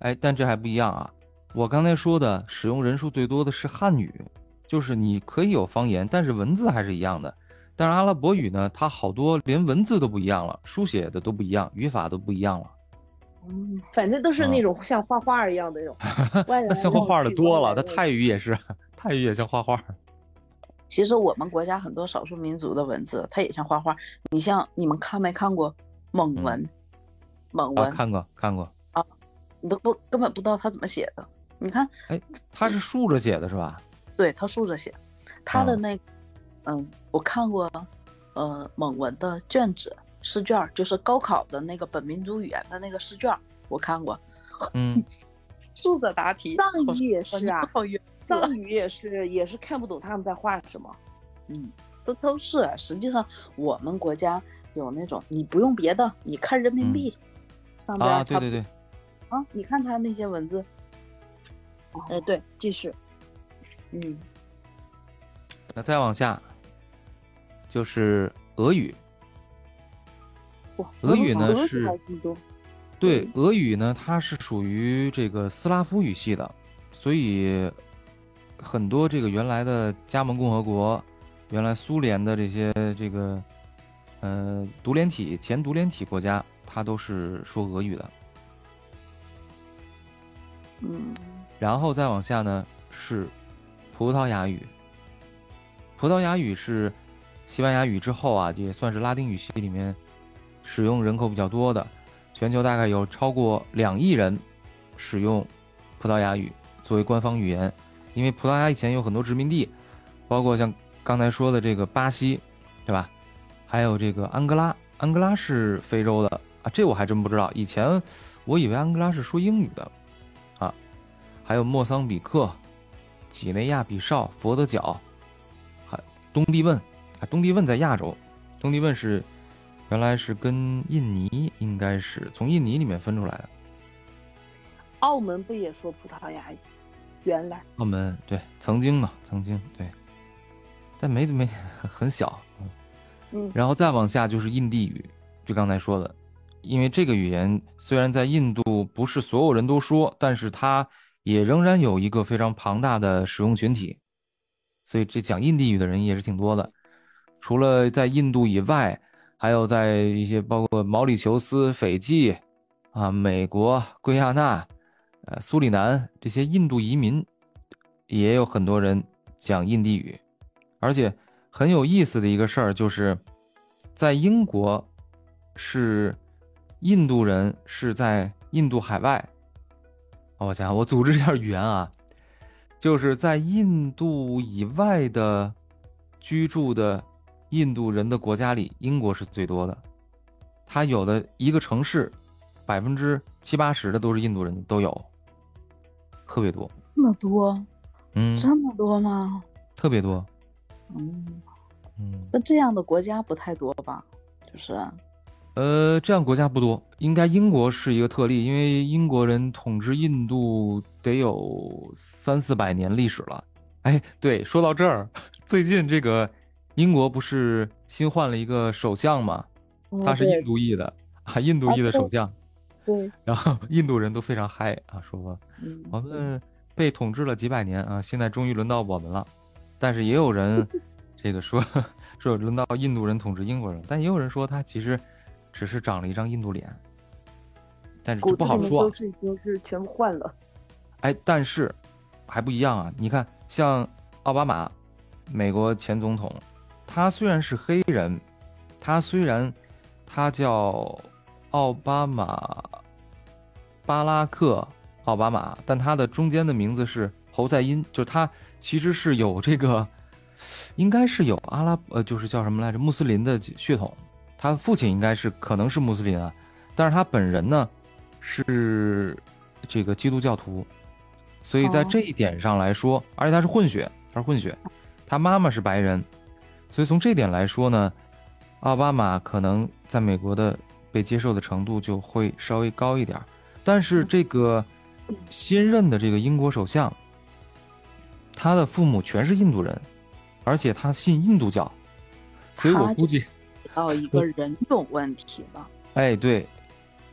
哎，但这还不一样啊！我刚才说的使用人数最多的是汉语，就是你可以有方言，但是文字还是一样的。但是阿拉伯语呢，它好多连文字都不一样了，书写的都不一样，语法都不一样了。嗯，反正都是那种像画画一样的那种。像画画的多了，那泰语也是，泰语也像画画。其实我们国家很多少数民族的文字，它也像画画。你像你们看没看过蒙文？蒙啊，文，看过看过啊，你都不根本不知道它怎么写的。你看，哎，他是竖着写的是吧？对，他竖着写，他的嗯那，嗯，我看过，呃，蒙文的卷子试卷儿，就是高考的那个本民族语言的那个试卷儿，我看过，嗯，竖着答题。藏语也是啊，藏语也是，也是看不懂他们在画什么。嗯，都都是。实际上，我们国家有那种，你不用别的，你看人民币、上边啊，儿对对对，啊，你看他那些文字，哎，对，这是嗯，那再往下就是俄语，哇，俄语呢是对，俄语呢，它是属于这个斯拉夫语系的，所以很多这个原来的加盟共和国、原来苏联的这些这个呃独联体、前独联体国家，它都是说俄语的。嗯，然后再往下呢是葡萄牙语，葡萄牙语是西班牙语之后啊，也算是拉丁语系里面使用人口比较多的，全球大概有超过两亿人使用葡萄牙语作为官方语言，因为葡萄牙以前有很多殖民地，包括像刚才说的这个巴西，对吧？还有这个安哥拉，安哥拉是非洲的啊，这我还真不知道，以前我以为安哥拉是说英语的。还有莫桑比克、几内亚比绍、佛得角，还东帝汶，啊，东帝汶在亚洲，东帝汶是原来是跟印尼应该是从印尼里面分出来的。澳门不也说葡萄牙语？原来澳门对，曾经嘛，曾经对，但没没很小，嗯，嗯然后再往下就是印地语，就刚才说的，因为这个语言虽然在印度不是所有人都说，但是它也仍然有一个非常庞大的使用群体，所以这讲印地语的人也是挺多的。除了在印度以外，还有在一些包括毛里求斯、斐济啊、美国、圭亚那、呃苏里南这些印度移民，也有很多人讲印地语，而且很有意思的一个事儿就是，在英国是印度人是在印度海外。哦我想想，我组织一下语言啊，就是在印度以外的居住的印度人的国家里，英国是最多的。它有的一个城市，百分之七八十的都是印度人，都有，特别多。这么多，嗯，这么多吗？特别多。嗯，嗯，那这样的国家不太多吧？就是呃，这样国家不多，应该英国是一个特例，因为英国人统治印度得有三四百年历史了。哎，对，说到这儿，最近这个英国不是新换了一个首相嘛？他是印度裔的啊，印度裔的首相，对，然后印度人都非常嗨啊，说嗯，我们被统治了几百年啊，现在终于轮到我们了。但是也有人 这个说说轮到印度人统治英国人，但也有人说他其实只是长了一张印度脸，但是这不好说啊。都是已经是全部换了。哎，但是还不一样啊！你看，像奥巴马，美国前总统，他虽然是黑人，他虽然他叫奥巴马巴拉克奥巴马，但他的中间的名字是侯赛因，就是他其实是有这个，应该是有阿拉呃，就是叫什么来着，穆斯林的血统。他父亲应该是可能是穆斯林啊，但是他本人呢是这个基督教徒，所以在哦这一点上来说，而且他是混血，他是混血，他妈妈是白人，所以从这点来说呢，奥巴马可能在美国的被接受的程度就会稍微高一点儿，但是这个新任的这个英国首相，他的父母全是印度人，而且他信印度教，所以我估计，到一个人种问题了，哎，对，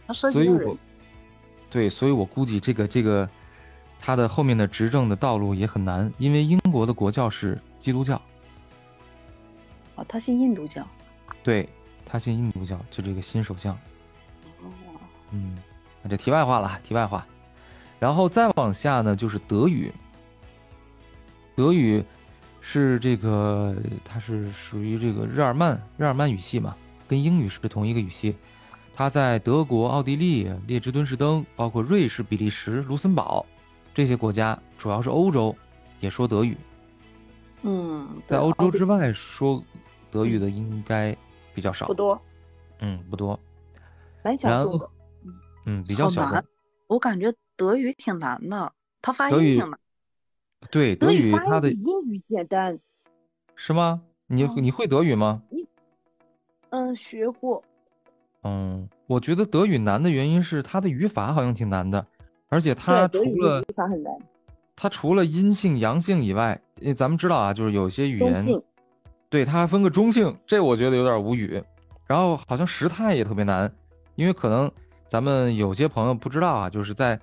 它涉所以我及到人，对，所以我估计这个这个他的后面的执政的道路也很难，因为英国的国教是基督教，哦，他信印度教。对他信印度教，就这个新首相，哦，嗯，那这题外话了，题外话，然后再往下呢就是德语，德语是这个它是属于这个日耳曼日耳曼语系嘛，跟英语是同一个语系。它在德国、奥地利、列支敦士登，包括瑞士、比利时、卢森堡这些国家，主要是欧洲，也说德语。嗯，在欧洲之外说德语的应该比较少不，多，嗯，不多，蛮小众的。嗯，比较好小。我感觉德语挺难的，它发音挺难。对，德语它的英语简单。是吗？你嗯你会德语吗？嗯，学过。嗯，我觉得德语难的原因是它的语法好像挺难的，而且它除了语法很难。它除了阴性、阳性以外，呃咱们知道啊，就是有些语言，对它还分个中性，这我觉得有点无语。然后好像时态也特别难，因为可能咱们有些朋友不知道啊，就是在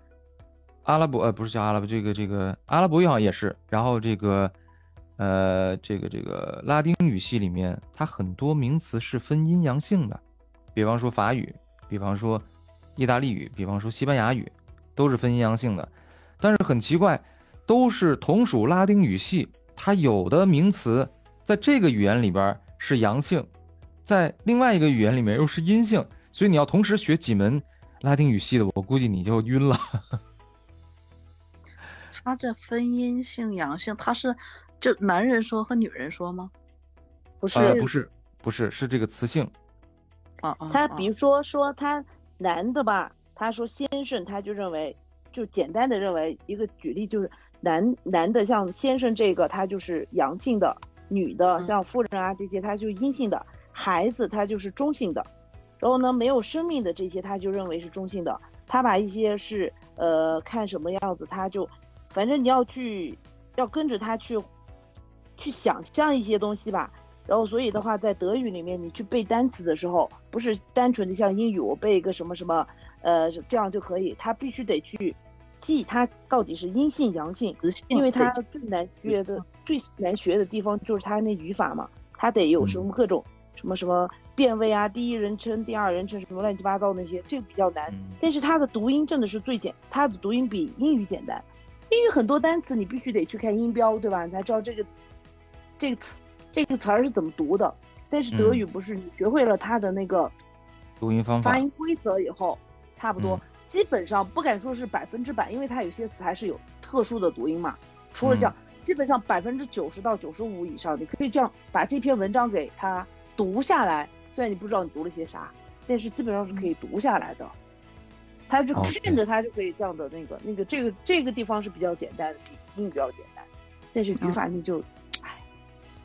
阿拉伯呃不是叫阿拉伯，这个这个阿拉伯语好像也是，然后这个呃这个这个拉丁语系里面，它很多名词是分阴阳性的，比方说法语，比方说意大利语，比方说西班牙语，都是分阴阳性的。但是很奇怪，都是同属拉丁语系，它有的名词在这个语言里边是阳性，在另外一个语言里面又是阴性，所以你要同时学几门拉丁语系的，我估计你就晕了。它这分阴性、阳性，他是就男人说和女人说吗？不是呃，不是，不是，是这个词性。啊啊，啊他比如说说他男的吧，他说先生，他就认为就简单的认为一个举例就是男男的像先生这个他就是阳性的，女的嗯像夫人啊这些他就阴性的，孩子他就是中性的，然后呢没有生命的这些他就认为是中性的，他把一些是呃，看什么样子，他就，反正你要去，要跟着他去，去想象一些东西吧。然后，所以的话，在德语里面，你去背单词的时候，不是单纯的像英语，我背一个什么什么，呃，这样就可以。他必须得去记它到底是阴性阳性，因为它最难学的、最难学的地方就是它那语法嘛，它得有什么各种什么什么变位啊，第一人称、第二人称什么乱七八糟那些，这个比较难。但是它的读音真的是最简，它的读音比英语简单。英语很多单词你必须得去看音标，对吧？你才知道这个这个词。这个词儿是怎么读的？但是德语不是，你学会了它的那个读音方法、发音规则以后，差不多，基本上不敢说是百分之百，因为它有些词还是有特殊的读音嘛。除了这样，基本上百分之九十到九十五以上，你可以这样把这篇文章给它读下来。虽然你不知道你读了些啥，但是基本上是可以读下来的。它就顺着它就可以这样的那个那个这个这个地方是比较简单的，比英语比较简单，但是语法你就。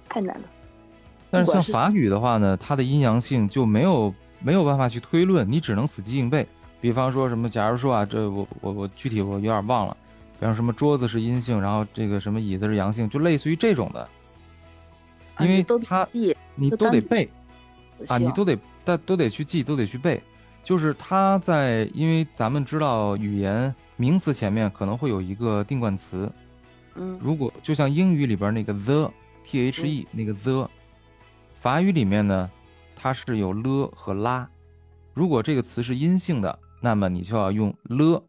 太难了，但是像法语的话呢，它的阴阳性就没有没有办法去推论，你只能死记硬背。比方说什么，假如说啊，这我我我具体我有点忘了，比方什么桌子是阴性，然后这个什么椅子是阳性，就类似于这种的，因为它你都得背啊，你都得但都得去记，都得去背。就是它在，因为咱们知道语言名词前面可能会有一个定冠词，嗯，如果就像英语里边那个 the。t h e 那个 the，法语里面呢，它是有了和拉。如果这个词是阴性的，那么你就要用了；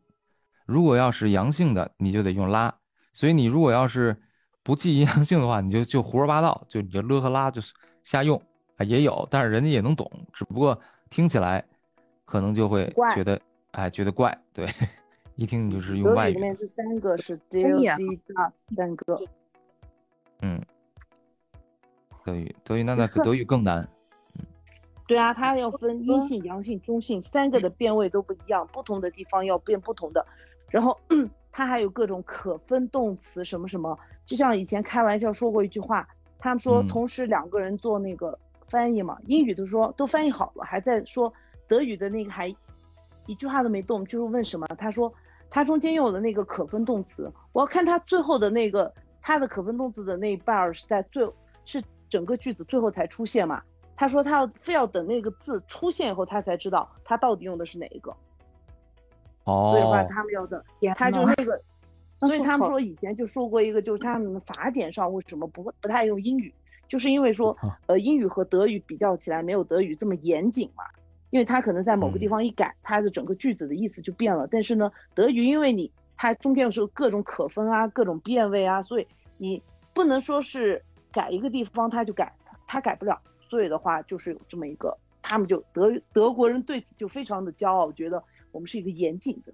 如果要是阳性的，你就得用拉。所以你如果要是不记阴阳性的话，你就就胡说八道，就你就了和拉就是瞎用啊，也有，但是人家也能懂，只不过听起来可能就会觉得哎觉得怪，对，一听你就是用外语。里面是三个是 z e c 三个，嗯。德语，德语那那德语更难。对啊，它要分阴性、阳性、中性三个的变位都不一样，不同的地方要变不同的。然后 它还有各种可分动词什么什么，就像以前开玩笑说过一句话，他们说同时两个人做那个翻译嘛，英语都说都翻译好了，还在说德语的那个还一句话都没动，就是问什么？他说他中间用的那个可分动词，我要看他最后的那个他的可分动词的那一半儿是在最是。整个句子最后才出现嘛？他说他要非要等那个字出现以后，他才知道他到底用的是哪一个。哦。所以话他们要等，他就那个，所以他们说以前就说过一个，就是他们法典上为什么不会不太用英语，就是因为说，呃，英语和德语比较起来没有德语这么严谨嘛，因为它可能在某个地方一改，它的整个句子的意思就变了。但是呢，德语因为你它中间有时候各种可分啊，各种变位啊，所以你不能说是。改一个地方它就改，它改不了，所以的话就是有这么一个，他们就德德国人对此就非常的骄傲，觉得我们是一个严谨的